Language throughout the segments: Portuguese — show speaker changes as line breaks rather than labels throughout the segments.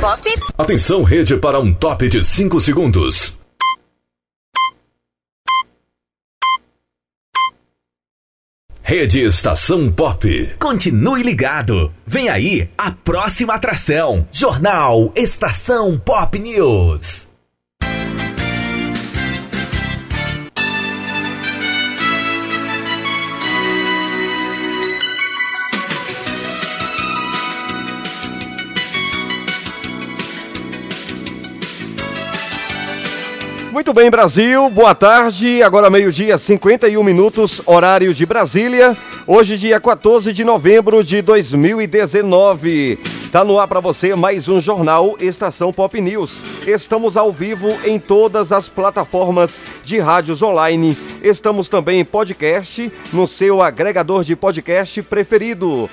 Pop.
Atenção, rede, para um top de 5 segundos. Rede Estação Pop.
Continue ligado. Vem aí a próxima atração. Jornal Estação Pop News.
Muito bem, Brasil, boa tarde. Agora meio-dia, 51 minutos, horário de Brasília. Hoje, dia 14 de novembro de 2019. Tá no ar para você mais um jornal Estação Pop News. Estamos ao vivo em todas as plataformas de rádios online. Estamos também em podcast no seu agregador de podcast preferido.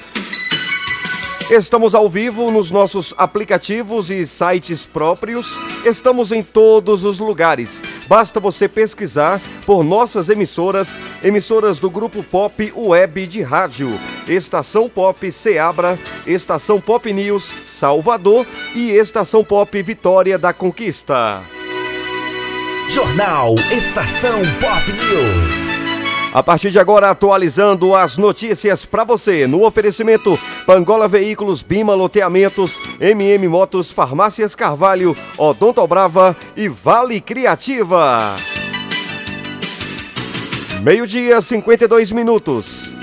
Estamos ao vivo nos nossos aplicativos e sites próprios. Estamos em todos os lugares. Basta você pesquisar por nossas emissoras, emissoras do Grupo Pop Web de Rádio, Estação Pop Seabra, Estação Pop News Salvador e Estação Pop Vitória da Conquista.
Jornal Estação Pop News.
A partir de agora, atualizando as notícias para você no oferecimento Pangola Veículos, Bima Loteamentos, MM Motos, Farmácias Carvalho, Odonto Brava e Vale Criativa. Meio-dia, 52 minutos.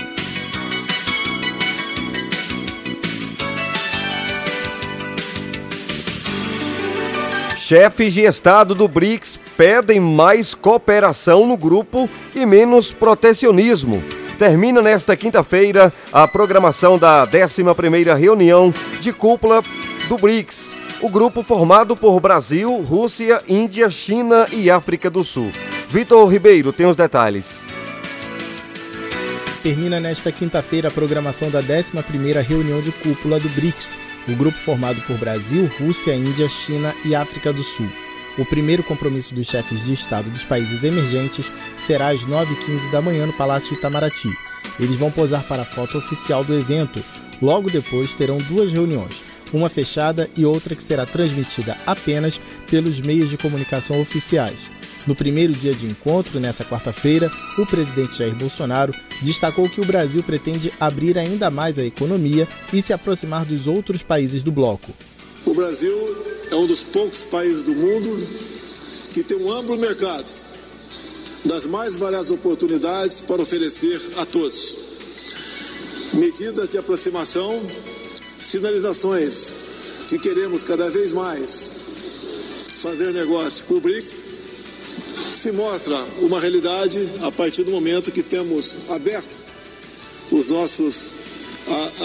Chefes de Estado do BRICS pedem mais cooperação no grupo e menos protecionismo. Termina nesta quinta-feira a programação da 11ª reunião de cúpula do BRICS, o grupo formado por Brasil, Rússia, Índia, China e África do Sul. Vitor Ribeiro tem os detalhes.
Termina nesta quinta-feira a programação da 11ª reunião de cúpula do BRICS, o grupo formado por Brasil, Rússia, Índia, China e África do Sul. O primeiro compromisso dos chefes de Estado dos países emergentes será às 9h15 da manhã no Palácio Itamaraty. Eles vão posar para a foto oficial do evento. Logo depois terão duas reuniões, uma fechada e outra que será transmitida apenas pelos meios de comunicação oficiais. No primeiro dia de encontro, nessa quarta-feira, o presidente Jair Bolsonaro destacou que o Brasil pretende abrir ainda mais a economia e se aproximar dos outros países do bloco.
O Brasil é um dos poucos países do mundo que tem um amplo mercado das mais variadas oportunidades para oferecer a todos. Medidas de aproximação, sinalizações que queremos cada vez mais fazer negócio com o BRICS se mostra uma realidade a partir do momento que temos aberto os nossos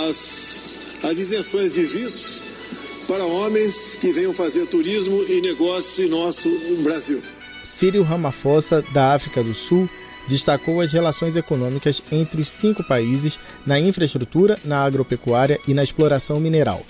as, as isenções de vistos para homens que venham fazer turismo e negócio em nosso Brasil.
Cyril Ramaphosa, da África do Sul, destacou as relações econômicas entre os cinco países na infraestrutura, na agropecuária e na exploração mineral.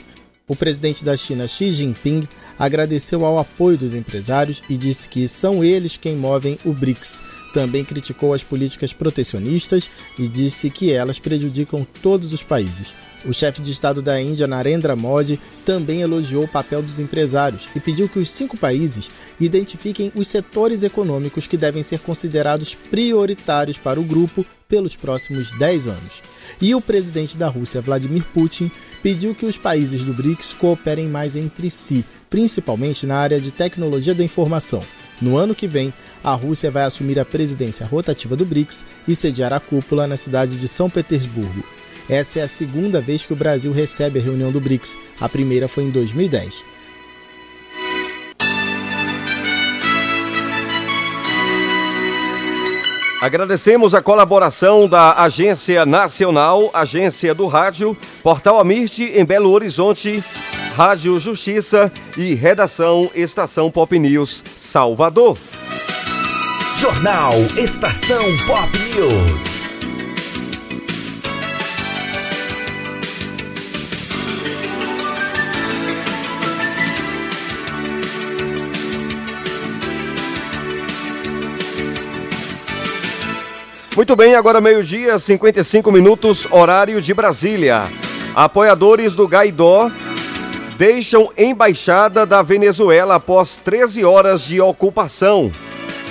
O presidente da China, Xi Jinping, agradeceu ao apoio dos empresários e disse que são eles quem movem o BRICS. Também criticou as políticas protecionistas e disse que elas prejudicam todos os países. O chefe de Estado da Índia, Narendra Modi, também elogiou o papel dos empresários e pediu que os cinco países identifiquem os setores econômicos que devem ser considerados prioritários para o grupo pelos próximos 10 anos. E o presidente da Rússia, Vladimir Putin, pediu que os países do BRICS cooperem mais entre si, principalmente na área de tecnologia da informação. No ano que vem, a Rússia vai assumir a presidência rotativa do BRICS e sediar a cúpula na cidade de São Petersburgo. Essa é a segunda vez que o Brasil recebe a reunião do BRICS. A primeira foi em 2010.
Agradecemos a colaboração da Agência Nacional, Agência do Rádio, Portal Amirte em Belo Horizonte, Rádio Justiça e Redação Estação Pop News Salvador.
Jornal Estação Pop News.
Muito bem, agora meio-dia, 55 minutos, horário de Brasília. Apoiadores do Gaidó deixam embaixada da Venezuela após 13 horas de ocupação.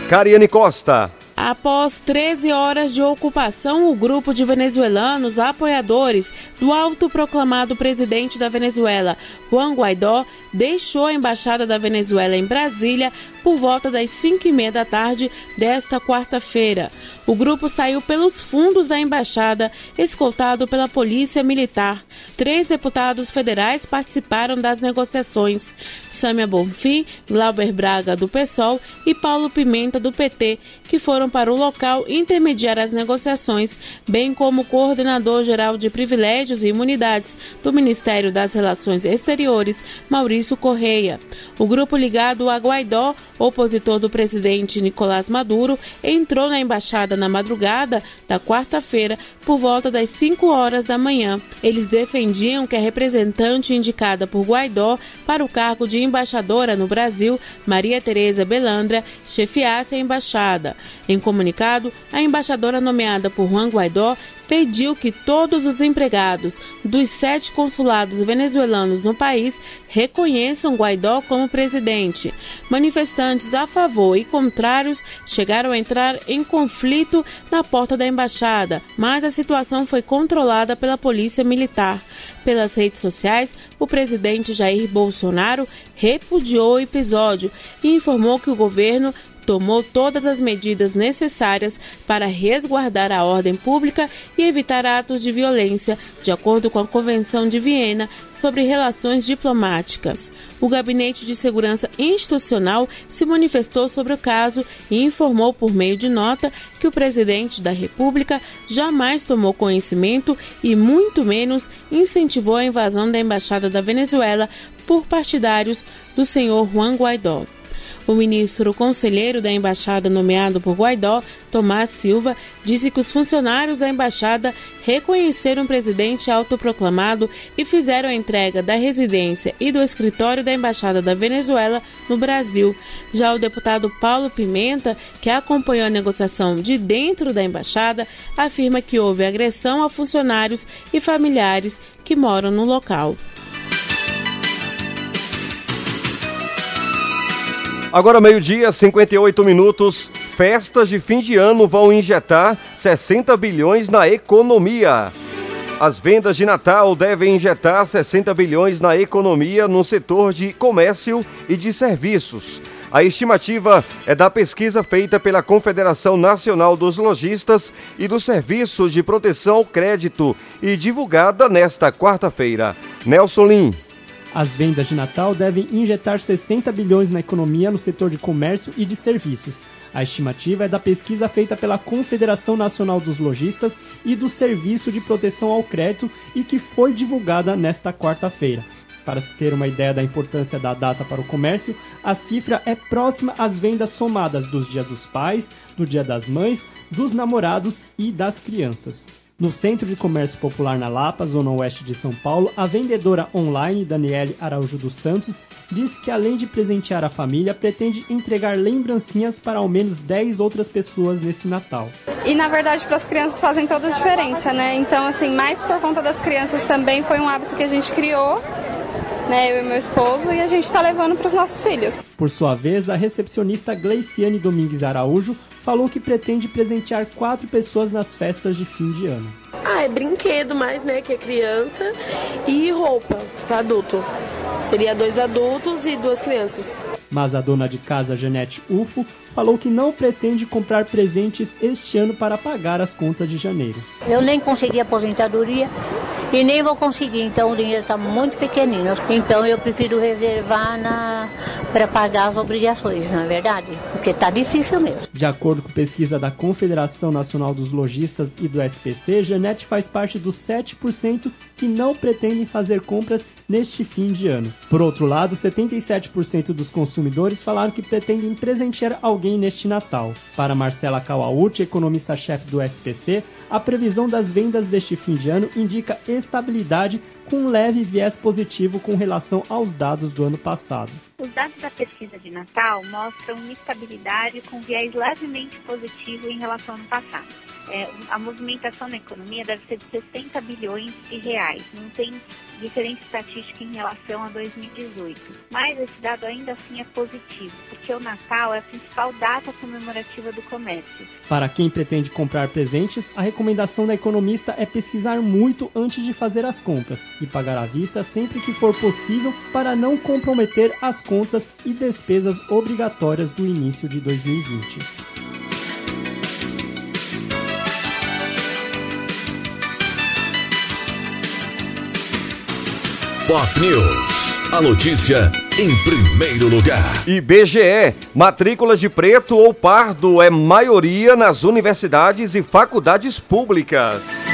Cariane Costa.
Após 13 horas de ocupação, o grupo de venezuelanos apoiadores do autoproclamado presidente da Venezuela, Juan Guaidó, deixou a embaixada da Venezuela em Brasília por volta das 5 e meia da tarde desta quarta-feira. O grupo saiu pelos fundos da embaixada, escoltado pela Polícia Militar. Três deputados federais participaram das negociações: Sâmia Bonfim, Glauber Braga, do PSOL, e Paulo Pimenta, do PT, que foram para o local intermediar as negociações, bem como o coordenador geral de privilégios e imunidades do Ministério das Relações Exteriores, Maurício Correia. O grupo ligado a Guaidó, opositor do presidente Nicolás Maduro, entrou na embaixada na madrugada da quarta-feira por volta das 5 horas da manhã. Eles defendiam que a representante indicada por Guaidó para o cargo de embaixadora no Brasil, Maria Tereza Belandra, chefiasse a embaixada. Em comunicado, a embaixadora nomeada por Juan Guaidó pediu que todos os empregados dos sete consulados venezuelanos no país reconheçam Guaidó como presidente. Manifestantes a favor e contrários chegaram a entrar em conflito na porta da embaixada, mas a situação foi controlada pela polícia militar. Pelas redes sociais, o presidente Jair Bolsonaro repudiou o episódio e informou que o governo tomou todas as medidas necessárias para resguardar a ordem pública e evitar atos de violência, de acordo com a Convenção de Viena sobre Relações Diplomáticas. O Gabinete de Segurança Institucional se manifestou sobre o caso e informou por meio de nota que o presidente da República jamais tomou conhecimento e muito menos incentivou a invasão da embaixada da Venezuela por partidários do senhor Juan Guaidó. O ministro conselheiro da embaixada nomeado por Guaidó, Tomás Silva, disse que os funcionários da embaixada reconheceram o presidente autoproclamado e fizeram a entrega da residência e do escritório da embaixada da Venezuela no Brasil. Já o deputado Paulo Pimenta, que acompanhou a negociação de dentro da embaixada, afirma que houve agressão a funcionários e familiares que moram no local.
Agora, meio-dia, 58 minutos. Festas de fim de ano vão injetar 60 bilhões na economia. As vendas de Natal devem injetar 60 bilhões na economia no setor de comércio e de serviços. A estimativa é da pesquisa feita pela Confederação Nacional dos Lojistas e do Serviço de Proteção ao Crédito e divulgada nesta quarta-feira. Nelson Lim.
As vendas de Natal devem injetar 60 bilhões na economia no setor de comércio e de serviços. A estimativa é da pesquisa feita pela Confederação Nacional dos Lojistas e do Serviço de Proteção ao Crédito e que foi divulgada nesta quarta-feira. Para se ter uma ideia da importância da data para o comércio, a cifra é próxima às vendas somadas dos Dia dos Pais, do Dia das Mães, dos namorados e das crianças. No Centro de Comércio Popular na Lapa, zona oeste de São Paulo, a vendedora online Daniele Araújo dos Santos disse que além de presentear a família, pretende entregar lembrancinhas para ao menos 10 outras pessoas nesse Natal.
E na verdade para as crianças fazem toda a diferença, né? Então assim, mais por conta das crianças também foi um hábito que a gente criou né, eu e meu esposo, e a gente está levando para os nossos filhos.
Por sua vez, a recepcionista Gleiciane Domingues Araújo falou que pretende presentear quatro pessoas nas festas de fim de ano.
Ah, é brinquedo mais, né, que é criança, e roupa para adulto. Seria dois adultos e duas crianças.
Mas a dona de casa, Janete Ufo, falou que não pretende comprar presentes este ano para pagar as contas de janeiro.
Eu nem consegui aposentadoria e nem vou conseguir, então o dinheiro está muito pequenino. Então eu prefiro reservar na para pagar as obrigações, não é verdade? Porque está difícil mesmo.
De acordo com pesquisa da Confederação Nacional dos Lojistas e do SPC, Janete faz parte dos 7% que não pretendem fazer compras neste fim de ano. Por outro lado, 77% dos consumidores falaram que pretendem presentear alguém neste Natal. Para Marcela Kawauchi, economista-chefe do SPC, a previsão das vendas deste fim de ano indica estabilidade com um leve viés positivo com relação aos dados do ano passado.
Os dados da pesquisa de Natal mostram uma estabilidade com viés levemente positivo em relação ao ano passado é, a movimentação na economia deve ser de 60 bilhões de reais. Não tem diferença estatística em relação a 2018. Mas esse dado ainda assim é positivo, porque o Natal é a principal data comemorativa do comércio.
Para quem pretende comprar presentes, a recomendação da economista é pesquisar muito antes de fazer as compras e pagar à vista sempre que for possível para não comprometer as contas e despesas obrigatórias do início de 2020.
Pop News. A notícia em primeiro lugar.
IBGE, matrícula de preto ou pardo é maioria nas universidades e faculdades públicas.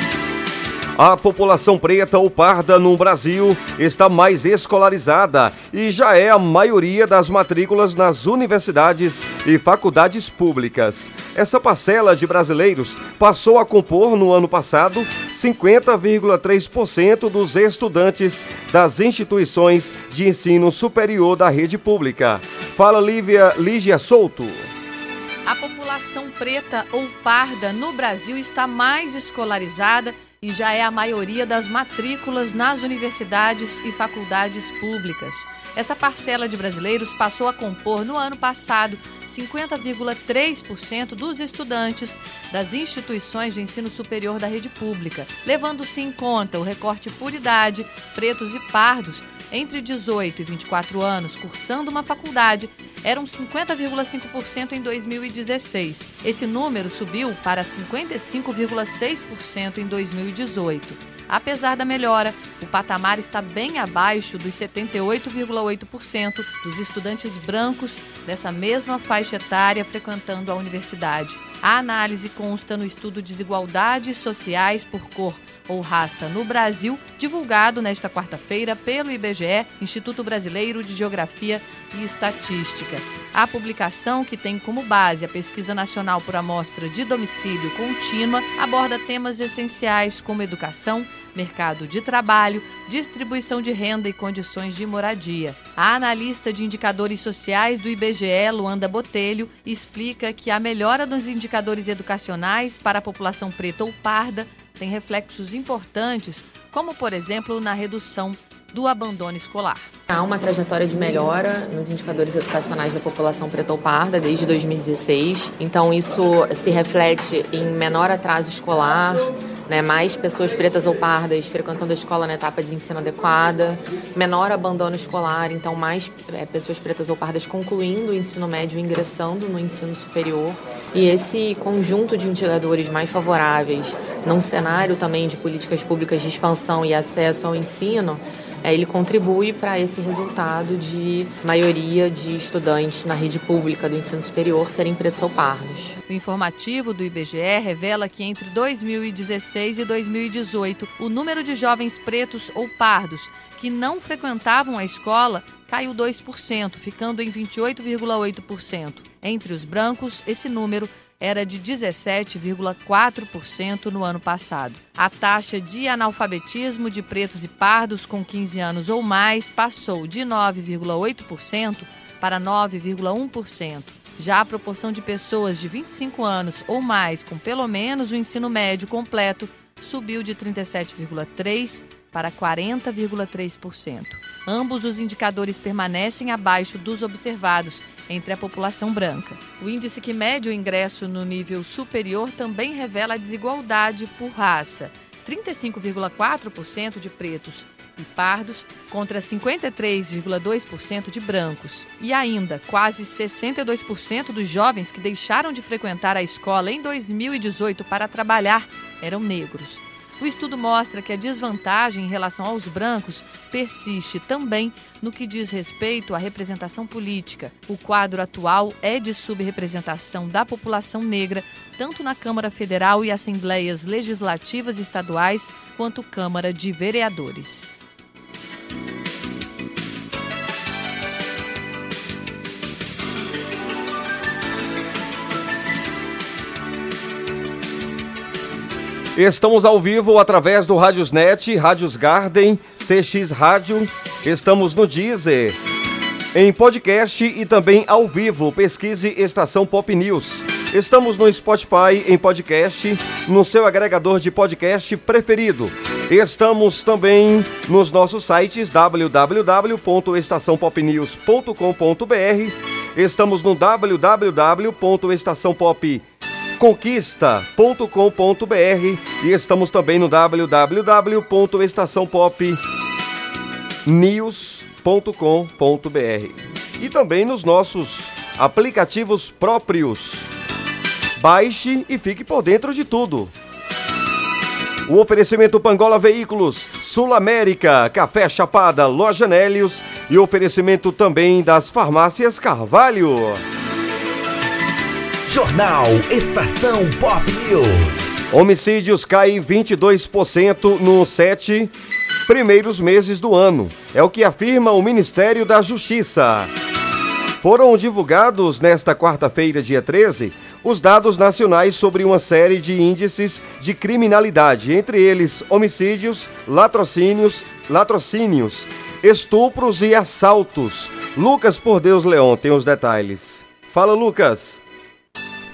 A população preta ou parda no Brasil está mais escolarizada e já é a maioria das matrículas nas universidades e faculdades públicas. Essa parcela de brasileiros passou a compor no ano passado 50,3% dos estudantes das instituições de ensino superior da rede pública. Fala Lívia Lígia Souto.
A população preta ou parda no Brasil está mais escolarizada e já é a maioria das matrículas nas universidades e faculdades públicas. Essa parcela de brasileiros passou a compor no ano passado 50,3% dos estudantes das instituições de ensino superior da rede pública, levando-se em conta o recorte por idade, pretos e pardos entre 18 e 24 anos cursando uma faculdade eram 50,5% em 2016. Esse número subiu para 55,6% em 2018. Apesar da melhora, o patamar está bem abaixo dos 78,8% dos estudantes brancos dessa mesma faixa etária frequentando a universidade. A análise consta no estudo Desigualdades Sociais por Cor ou raça no Brasil, divulgado nesta quarta-feira pelo IBGE, Instituto Brasileiro de Geografia e Estatística. A publicação, que tem como base a Pesquisa Nacional por Amostra de Domicílio Contínua, aborda temas essenciais como educação, mercado de trabalho, distribuição de renda e condições de moradia. A analista de indicadores sociais do IBGE, Luanda Botelho, explica que a melhora dos indicadores educacionais para a população preta ou parda tem reflexos importantes, como por exemplo na redução do abandono escolar.
Há uma trajetória de melhora nos indicadores educacionais da população preta ou parda desde 2016, então isso se reflete em menor atraso escolar, né, mais pessoas pretas ou pardas frequentando a escola na etapa de ensino adequada, menor abandono escolar, então mais é, pessoas pretas ou pardas concluindo o ensino médio e ingressando no ensino superior. E esse conjunto de indicadores mais favoráveis, num cenário também de políticas públicas de expansão e acesso ao ensino, é, ele contribui para esse resultado de maioria de estudantes na rede pública do ensino superior serem pretos ou pardos.
O informativo do IBGE revela que entre 2016 e 2018, o número de jovens pretos ou pardos que não frequentavam a escola caiu 2%, ficando em 28,8%. Entre os brancos, esse número era de 17,4% no ano passado. A taxa de analfabetismo de pretos e pardos com 15 anos ou mais passou de 9,8% para 9,1%. Já a proporção de pessoas de 25 anos ou mais com pelo menos o ensino médio completo subiu de 37,3% para 40,3%. Ambos os indicadores permanecem abaixo dos observados entre a população branca. O índice que mede o ingresso no nível superior também revela a desigualdade por raça. 35,4% de pretos e pardos contra 53,2% de brancos. E ainda, quase 62% dos jovens que deixaram de frequentar a escola em 2018 para trabalhar eram negros. O estudo mostra que a desvantagem em relação aos brancos persiste também no que diz respeito à representação política. O quadro atual é de subrepresentação da população negra, tanto na Câmara Federal e Assembleias Legislativas Estaduais, quanto Câmara de Vereadores.
Estamos ao vivo através do Rádiosnet, Rádios Garden CX Rádio, estamos no Deezer, em podcast e também ao vivo. Pesquise Estação Pop News. Estamos no Spotify em podcast, no seu agregador de podcast preferido. Estamos também nos nossos sites www.estaçãopopnews.com.br. Estamos no www.estaçãopopconquista.com.br e estamos também no www.estaçãopopnews.com.br e também nos nossos aplicativos próprios Baixe e fique por dentro de tudo. O oferecimento Pangola Veículos, Sul América, Café Chapada, Loja Nélios e oferecimento também das farmácias Carvalho.
Jornal Estação Pop News.
Homicídios caem 22% nos sete primeiros meses do ano. É o que afirma o Ministério da Justiça. Foram divulgados nesta quarta-feira, dia 13, os dados nacionais sobre uma série de índices de criminalidade, entre eles homicídios, latrocínios, latrocínios, estupros e assaltos. Lucas Por Deus Leão tem os detalhes. Fala, Lucas.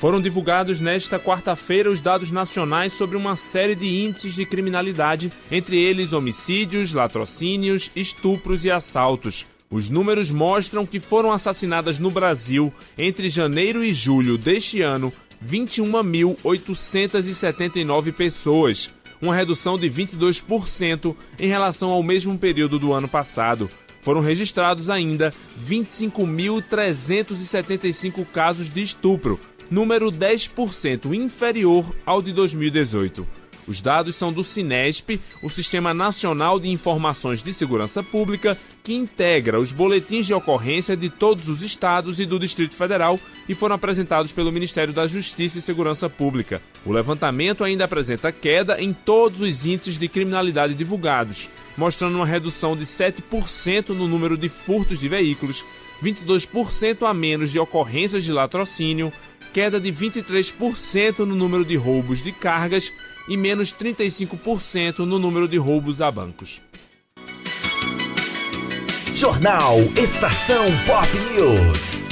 Foram divulgados nesta quarta-feira os dados nacionais sobre uma série de índices de criminalidade, entre eles homicídios, latrocínios, estupros e assaltos. Os números mostram que foram assassinadas no Brasil, entre janeiro e julho deste ano, 21.879 pessoas, uma redução de 22% em relação ao mesmo período do ano passado. Foram registrados ainda 25.375 casos de estupro, número 10% inferior ao de 2018. Os dados são do Sinesp, o Sistema Nacional de Informações de Segurança Pública, que integra os boletins de ocorrência de todos os estados e do Distrito Federal e foram apresentados pelo Ministério da Justiça e Segurança Pública. O levantamento ainda apresenta queda em todos os índices de criminalidade divulgados, mostrando uma redução de 7% no número de furtos de veículos, 22% a menos de ocorrências de latrocínio, queda de 23% no número de roubos de cargas e menos 35% no número de roubos a bancos.
Jornal Estação Pop News.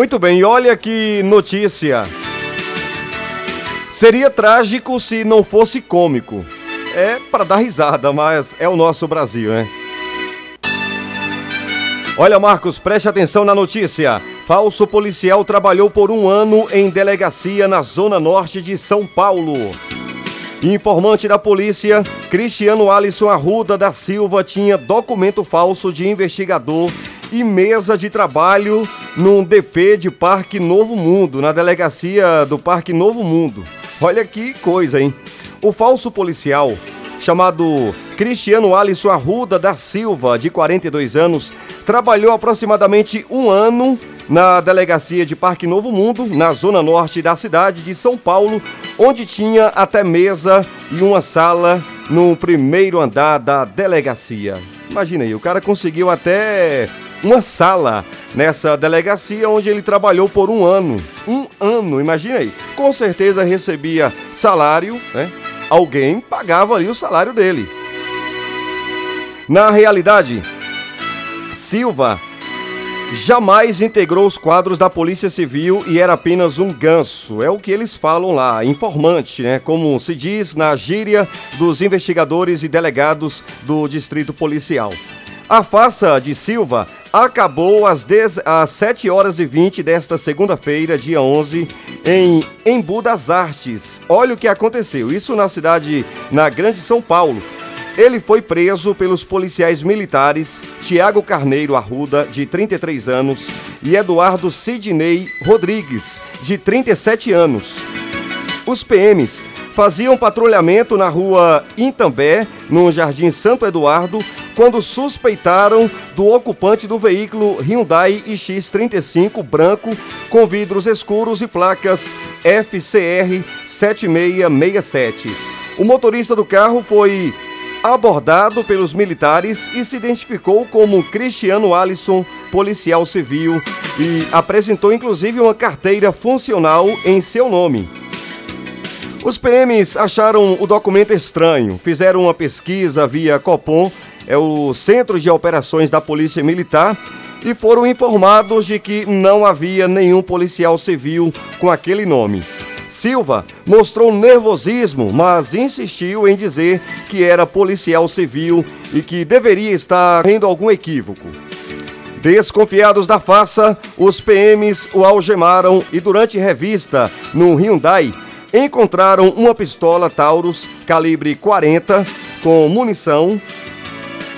Muito bem, olha que notícia. Seria trágico se não fosse cômico. É para dar risada, mas é o nosso Brasil, né? Olha, Marcos, preste atenção na notícia. Falso policial trabalhou por um ano em delegacia na zona norte de São Paulo. Informante da polícia, Cristiano Alisson Arruda da Silva tinha documento falso de investigador e mesa de trabalho num DP de Parque Novo Mundo, na delegacia do Parque Novo Mundo. Olha que coisa, hein? O falso policial, chamado Cristiano Alisson Arruda da Silva, de 42 anos, trabalhou aproximadamente um ano na delegacia de Parque Novo Mundo, na zona norte da cidade de São Paulo, onde tinha até mesa e uma sala no primeiro andar da delegacia. Imagina aí, o cara conseguiu até uma sala nessa delegacia onde ele trabalhou por um ano. Um ano, imagina aí. Com certeza recebia salário, né? Alguém pagava ali o salário dele. Na realidade, Silva jamais integrou os quadros da Polícia Civil e era apenas um ganso. É o que eles falam lá, informante, né? Como se diz na gíria dos investigadores e delegados do Distrito Policial. A farsa de Silva acabou às, 10, às 7 horas e 20 desta segunda-feira, dia 11, em Embu das Artes. Olha o que aconteceu. Isso na cidade, na Grande São Paulo. Ele foi preso pelos policiais militares Tiago Carneiro Arruda, de 33 anos, e Eduardo Sidney Rodrigues, de 37 anos. Os PMs faziam patrulhamento na rua Intambé, no Jardim Santo Eduardo, quando suspeitaram do ocupante do veículo Hyundai iX35 branco com vidros escuros e placas FCR 7667. O motorista do carro foi abordado pelos militares e se identificou como Cristiano Alisson, policial civil, e apresentou inclusive uma carteira funcional em seu nome. Os PMs acharam o documento estranho, fizeram uma pesquisa via Copom, é o Centro de Operações da Polícia Militar, e foram informados de que não havia nenhum policial civil com aquele nome. Silva mostrou nervosismo, mas insistiu em dizer que era policial civil e que deveria estar tendo algum equívoco. Desconfiados da faça, os PMs o algemaram e durante revista no Hyundai encontraram uma pistola Taurus calibre 40 com munição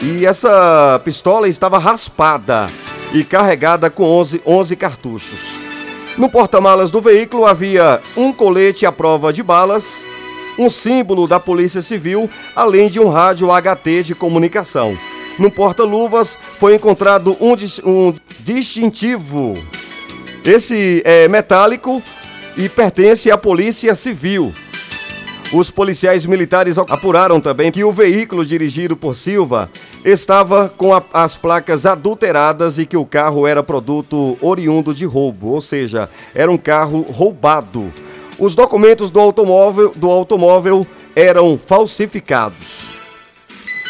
e essa pistola estava raspada e carregada com 11, 11 cartuchos. No porta-malas do veículo havia um colete à prova de balas, um símbolo da Polícia Civil, além de um rádio HT de comunicação. No porta-luvas foi encontrado um, um distintivo. Esse é metálico e pertence à Polícia Civil. Os policiais militares apuraram também que o veículo dirigido por Silva estava com a, as placas adulteradas e que o carro era produto oriundo de roubo, ou seja, era um carro roubado. Os documentos do automóvel, do automóvel eram falsificados.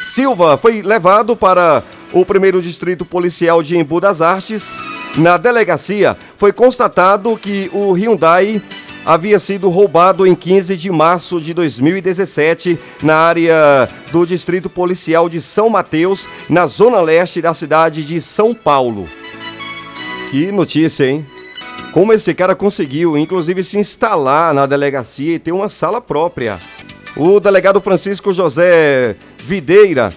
Silva foi levado para o primeiro distrito policial de Embu das Artes. Na delegacia foi constatado que o Hyundai havia sido roubado em 15 de março de 2017 na área do Distrito Policial de São Mateus, na zona leste da cidade de São Paulo. Que notícia, hein? Como esse cara conseguiu, inclusive, se instalar na delegacia e ter uma sala própria. O delegado Francisco José Videira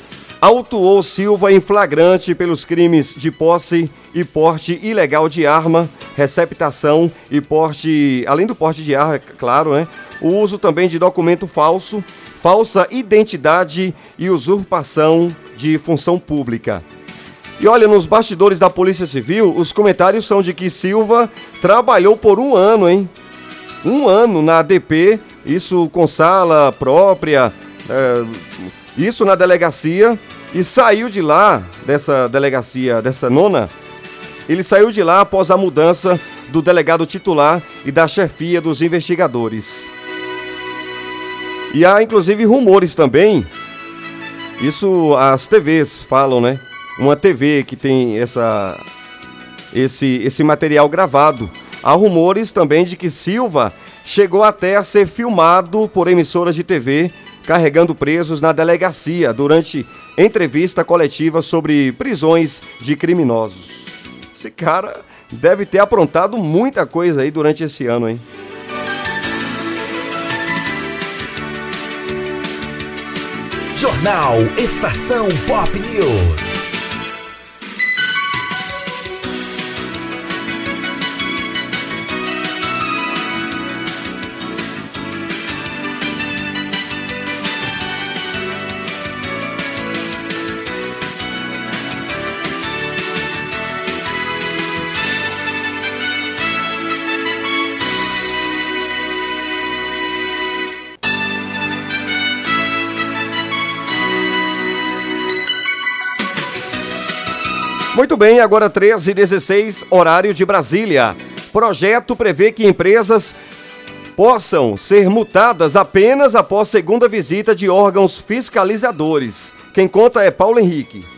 autuou Silva em flagrante pelos crimes de posse e porte ilegal de arma, receptação e porte, além do porte de arma, é claro, né? O uso também de documento falso, falsa identidade e usurpação de função pública. E olha, nos bastidores da Polícia Civil, os comentários são de que Silva trabalhou por um ano, hein? Um ano na ADP, isso com sala própria, é, isso na delegacia, e saiu de lá, dessa delegacia, dessa nona, ele saiu de lá após a mudança do delegado titular e da chefia dos investigadores. E há inclusive rumores também, isso as TVs falam, né? Uma TV que tem essa esse, esse material gravado. Há rumores também de que Silva chegou até a ser filmado por emissoras de TV carregando presos na delegacia durante entrevista coletiva sobre prisões de criminosos. Esse cara deve ter aprontado muita coisa aí durante esse ano, hein?
Jornal Estação Pop News.
Muito bem, agora 13 h 16 horário de Brasília. Projeto prevê que empresas possam ser multadas apenas após segunda visita de órgãos fiscalizadores. Quem conta é Paulo Henrique.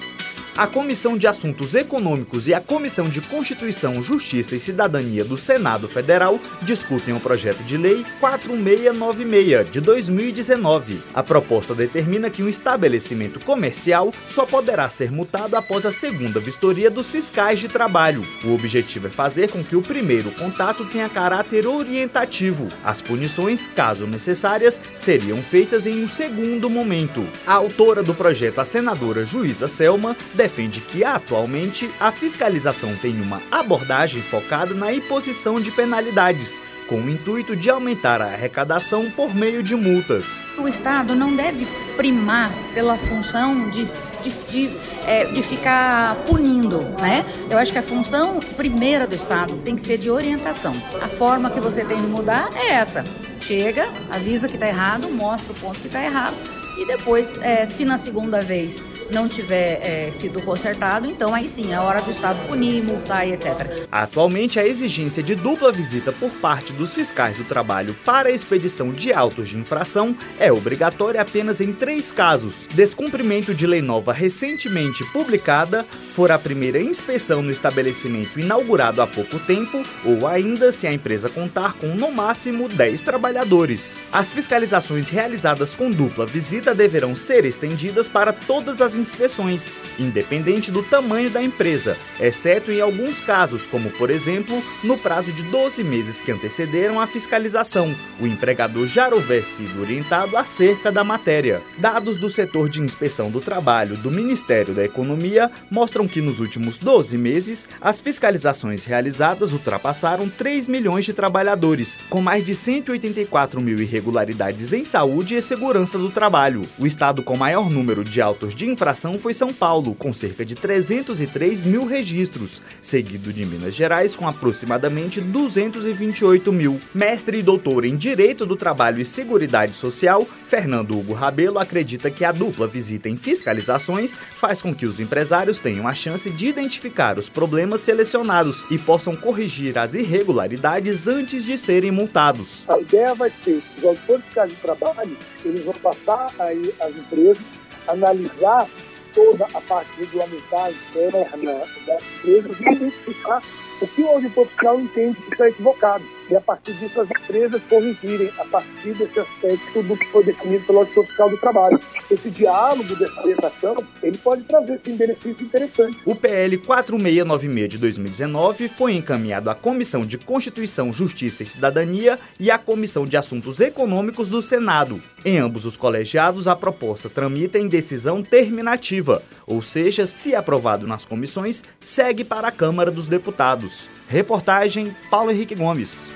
A Comissão de Assuntos Econômicos e a Comissão de Constituição, Justiça e Cidadania do Senado Federal discutem o projeto de lei 4696 de 2019. A proposta determina que um estabelecimento comercial só poderá ser multado após a segunda vistoria dos fiscais de trabalho. O objetivo é fazer com que o primeiro contato tenha caráter orientativo. As punições, caso necessárias, seriam feitas em um segundo momento. A autora do projeto, a senadora Juíza Selma, defende que atualmente a fiscalização tem uma abordagem focada na imposição de penalidades, com o intuito de aumentar a arrecadação por meio de multas.
O Estado não deve primar pela função de, de, de, é, de, ficar punindo, né? Eu acho que a função primeira do Estado tem que ser de orientação. A forma que você tem de mudar é essa. Chega, avisa que está errado, mostra o ponto que está errado e depois, é, se na segunda vez não tiver é, sido consertado, então aí sim, é hora do Estado punir, multar e etc.
Atualmente, a exigência de dupla visita por parte dos fiscais do trabalho para a expedição de autos de infração é obrigatória apenas em três casos: descumprimento de lei nova recentemente publicada, for a primeira inspeção no estabelecimento inaugurado há pouco tempo, ou ainda se a empresa contar com no máximo 10 trabalhadores. As fiscalizações realizadas com dupla visita deverão ser estendidas para todas as inspeções, independente do tamanho da empresa, exceto em alguns casos, como por exemplo, no prazo de 12 meses que antecederam a fiscalização, o empregador já houver sido orientado acerca da matéria. Dados do setor de inspeção do trabalho do Ministério da Economia mostram que nos últimos 12 meses, as fiscalizações realizadas ultrapassaram 3 milhões de trabalhadores, com mais de 184 mil irregularidades em saúde e segurança do trabalho. O estado com maior número de autos de infração foi São Paulo, com cerca de 303 mil registros, seguido de Minas Gerais, com aproximadamente 228 mil. Mestre e doutor em Direito do Trabalho e Seguridade Social, Fernando Hugo Rabelo acredita que a dupla visita em fiscalizações faz com que os empresários tenham a chance de identificar os problemas selecionados e possam corrigir as irregularidades antes de serem multados.
A ideia vai ser, os auditores fiscais de trabalho, eles vão passar aí as empresas analisar toda a parte regulamentar interna das empresas e identificar o que o auditor fiscal entende que está equivocado e a partir disso as empresas corrigirem a partir desse aspecto do que foi definido pelo auditor fiscal do trabalho. Esse diálogo dessa orientação, ele pode trazer sim benefícios interessantes.
O PL 4696 de 2019 foi encaminhado à Comissão de Constituição, Justiça e Cidadania e à Comissão de Assuntos Econômicos do Senado. Em ambos os colegiados, a proposta tramita em decisão terminativa, ou seja, se aprovado nas comissões, segue para a Câmara dos Deputados. Reportagem Paulo Henrique Gomes.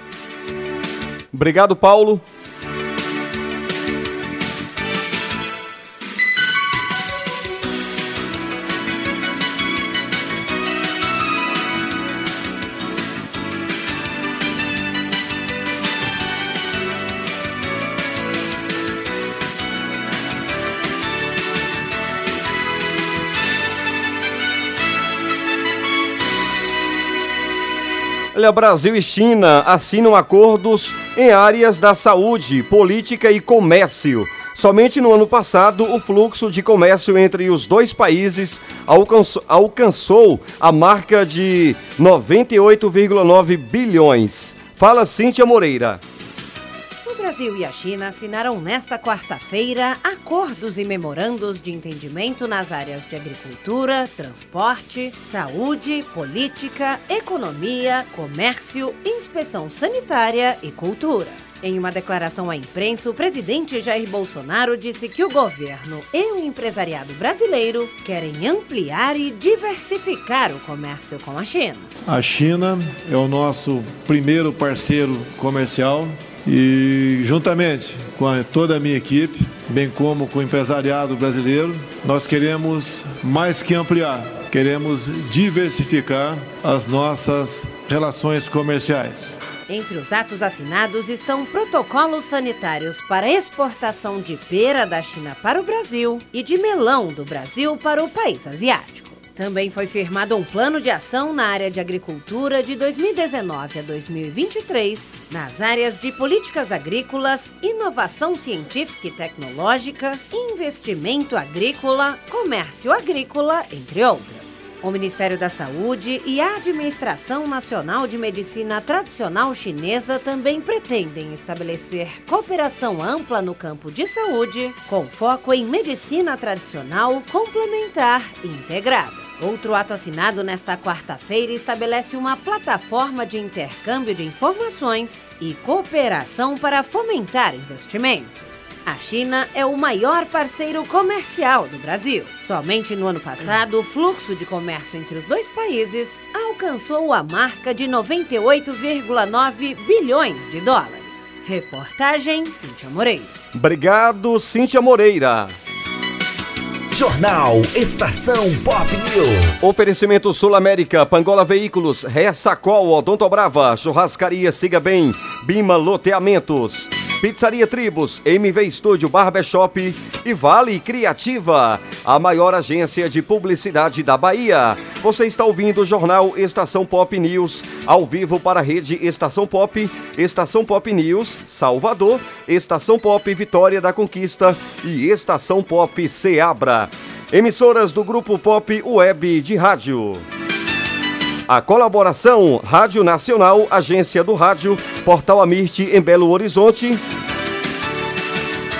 Obrigado, Paulo. Olha, Brasil e China assinam acordos em áreas da saúde, política e comércio. Somente no ano passado, o fluxo de comércio entre os dois países alcançou, a marca de 98,9 bilhões. Fala Cíntia Moreira.
Brasil e a China assinaram nesta quarta-feira acordos e memorandos de entendimento nas áreas de agricultura, transporte, saúde, política, economia, comércio, inspeção sanitária e cultura. Em uma declaração à imprensa, o presidente Jair Bolsonaro disse que o governo e o empresariado brasileiro querem ampliar e diversificar o comércio com a China.
A China é o nosso primeiro parceiro comercial e, juntamente com a, toda a minha equipe, bem como com o empresariado brasileiro, nós queremos mais que ampliar, queremos diversificar as nossas relações comerciais.
Entre os atos assinados estão protocolos sanitários para exportação de pera da China para o Brasil e de melão do Brasil para o país asiático. Também foi firmado um plano de ação na área de agricultura de 2019 a 2023, nas áreas de políticas agrícolas, inovação científica e tecnológica, investimento agrícola, comércio agrícola, entre outras. O Ministério da Saúde e a Administração Nacional de Medicina Tradicional Chinesa também pretendem estabelecer cooperação ampla no campo de saúde, com foco em medicina tradicional, complementar e integrada. Outro ato assinado nesta quarta-feira estabelece uma plataforma de intercâmbio de informações e cooperação para fomentar investimentos. A China é o maior parceiro comercial do Brasil. Somente no ano passado, o fluxo de comércio entre os dois países alcançou a marca de 98,9 bilhões de dólares. Reportagem Cíntia Moreira.
Obrigado, Cíntia Moreira.
Jornal Estação Pop News.
Oferecimento Sul América, Pangola Veículos, Ressacol, Odonto Brava, Churrascaria Siga Bem, Bima Loteamentos. Pizzaria Tribos, MV Estúdio Barbershop e Vale Criativa, a maior agência de publicidade da Bahia. Você está ouvindo o jornal Estação Pop News, ao vivo para a rede Estação Pop, Estação Pop News, Salvador, Estação Pop Vitória da Conquista e Estação Pop Seabra. Emissoras do Grupo Pop Web de Rádio. A colaboração Rádio Nacional, Agência do Rádio, Portal Amirte em Belo Horizonte,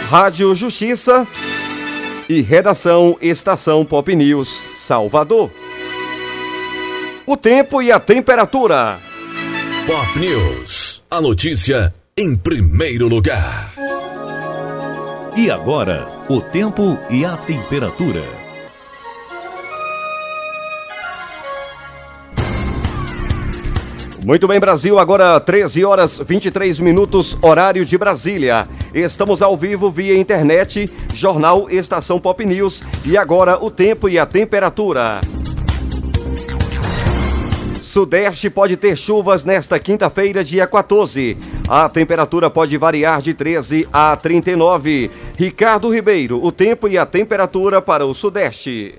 Rádio Justiça e Redação Estação Pop News, Salvador. O tempo e a temperatura.
Pop News, a notícia em primeiro lugar.
E agora, o tempo e a temperatura.
Muito bem, Brasil, agora 13 horas 23 minutos, horário de Brasília. Estamos ao vivo via internet, jornal Estação Pop News. E agora o tempo e a temperatura. Sudeste pode ter chuvas nesta quinta-feira, dia 14. A temperatura pode variar de 13 a 39. Ricardo Ribeiro, o tempo e a temperatura para o Sudeste.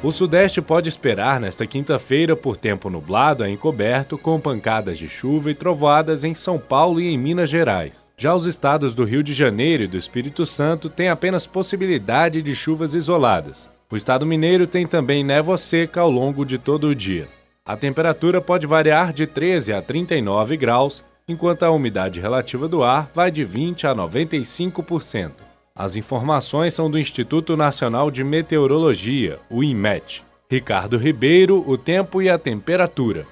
O Sudeste pode esperar nesta quinta-feira por tempo nublado a encoberto, com pancadas de chuva e trovoadas em São Paulo e em Minas Gerais. Já os estados do Rio de Janeiro e do Espírito Santo têm apenas possibilidade de chuvas isoladas. O estado mineiro tem também névoa seca ao longo de todo o dia. A temperatura pode variar de 13 a 39 graus, enquanto a umidade relativa do ar vai de 20 a 95%. As informações são do Instituto Nacional de Meteorologia, o INMET. Ricardo Ribeiro, o tempo e a temperatura.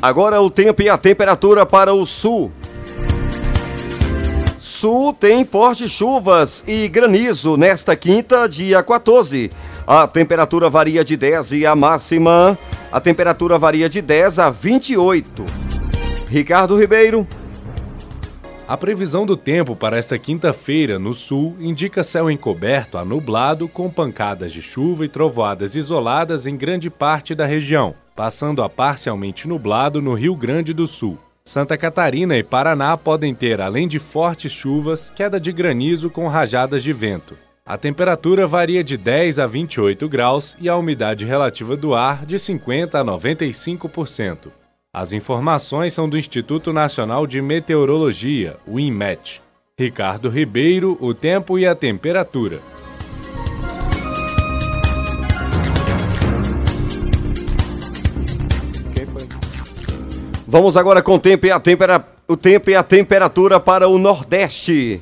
Agora o tempo e a temperatura para o sul. Sul tem fortes chuvas e granizo nesta quinta, dia 14. A temperatura varia de 10 e a máxima, a temperatura varia de 10 a 28. Ricardo Ribeiro.
A previsão do tempo para esta quinta-feira no sul indica céu encoberto a nublado com pancadas de chuva e trovoadas isoladas em grande parte da região, passando a parcialmente nublado no Rio Grande do Sul. Santa Catarina e Paraná podem ter, além de fortes chuvas, queda de granizo com rajadas de vento. A temperatura varia de 10 a 28 graus e a umidade relativa do ar de 50 a 95%. As informações são do Instituto Nacional de Meteorologia, o INMET. Ricardo Ribeiro, o tempo e a temperatura.
Vamos agora com o tempo e a, tempera... o tempo e a temperatura para o Nordeste.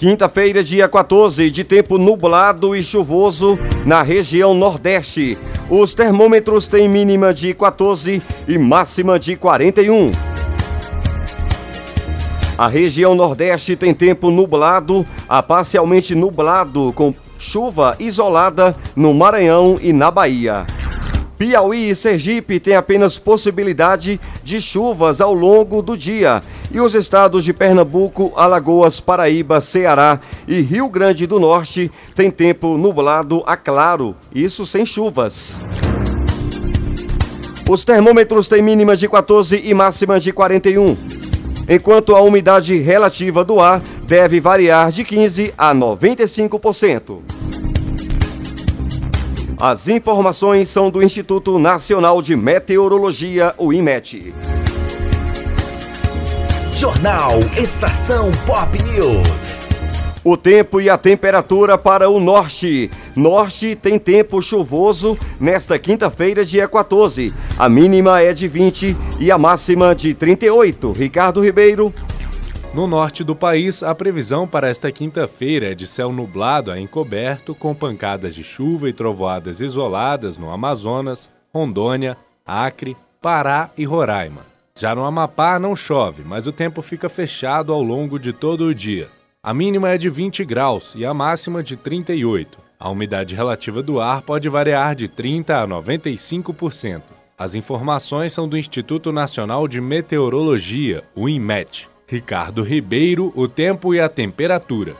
Quinta-feira, dia 14, de tempo nublado e chuvoso na região Nordeste. Os termômetros têm mínima de 14 e máxima de 41. A região Nordeste tem tempo nublado a parcialmente nublado, com chuva isolada no Maranhão e na Bahia. Piauí e Sergipe têm apenas possibilidade de chuvas ao longo do dia. E os estados de Pernambuco, Alagoas, Paraíba, Ceará e Rio Grande do Norte têm tempo nublado a claro, isso sem chuvas. Os termômetros têm mínima de 14 e máxima de 41, enquanto a umidade relativa do ar deve variar de 15 a 95%. As informações são do Instituto Nacional de Meteorologia, o IMET.
Jornal Estação Pop News.
O tempo e a temperatura para o norte. Norte tem tempo chuvoso nesta quinta-feira, dia 14. A mínima é de 20 e a máxima de 38. Ricardo Ribeiro.
No norte do país, a previsão para esta quinta-feira é de céu nublado a encoberto, com pancadas de chuva e trovoadas isoladas no Amazonas, Rondônia, Acre, Pará e Roraima. Já no Amapá não chove, mas o tempo fica fechado ao longo de todo o dia. A mínima é de 20 graus e a máxima de 38. A umidade relativa do ar pode variar de 30 a 95%. As informações são do Instituto Nacional de Meteorologia, o INMET. Ricardo Ribeiro, o tempo e a temperatura.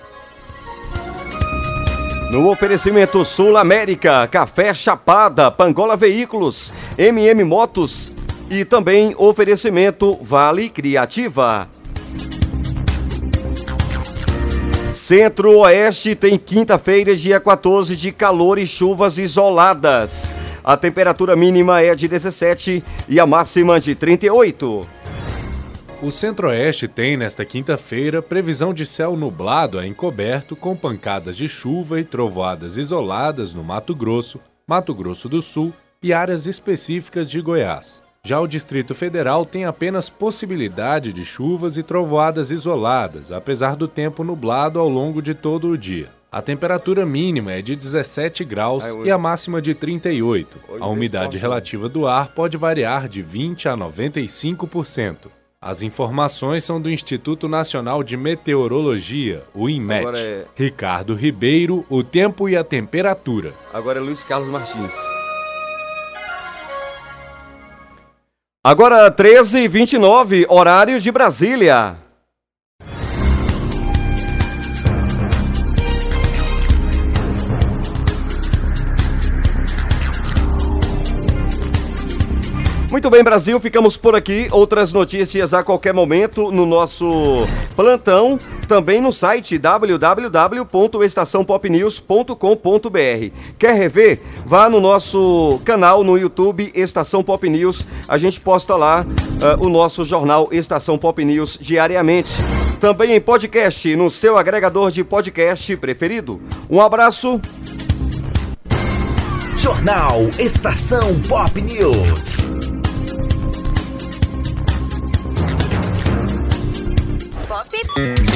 No oferecimento Sul América, Café Chapada, Pangola Veículos, MM Motos e também oferecimento Vale Criativa. Centro-Oeste tem quinta-feira, dia 14, de calor e chuvas isoladas. A temperatura mínima é de 17 e a máxima de 38.
O Centro-Oeste tem, nesta quinta-feira, previsão de céu nublado a encoberto com pancadas de chuva e trovoadas isoladas no Mato Grosso, Mato Grosso do Sul e áreas específicas de Goiás. Já o Distrito Federal tem apenas possibilidade de chuvas e trovoadas isoladas, apesar do tempo nublado ao longo de todo o dia. A temperatura mínima é de 17 graus e a máxima de 38. A umidade relativa do ar pode variar de 20 a 95%. As informações são do Instituto Nacional de Meteorologia, o INMET.
É-
Ricardo Ribeiro, o tempo e a temperatura.
Agora é Luiz Carlos Martins. Agora 13h29, horário de Brasília. Muito bem, Brasil, ficamos por aqui. Outras notícias a qualquer momento no nosso plantão, também no site www.estaçãopopnews.com.br. Quer rever? Vá no nosso canal no YouTube Estação Pop News. A gente posta lá uh, o nosso jornal Estação Pop News diariamente. Também em podcast, no seu agregador de podcast preferido. Um abraço.
Jornal Estação Pop News.
Beep.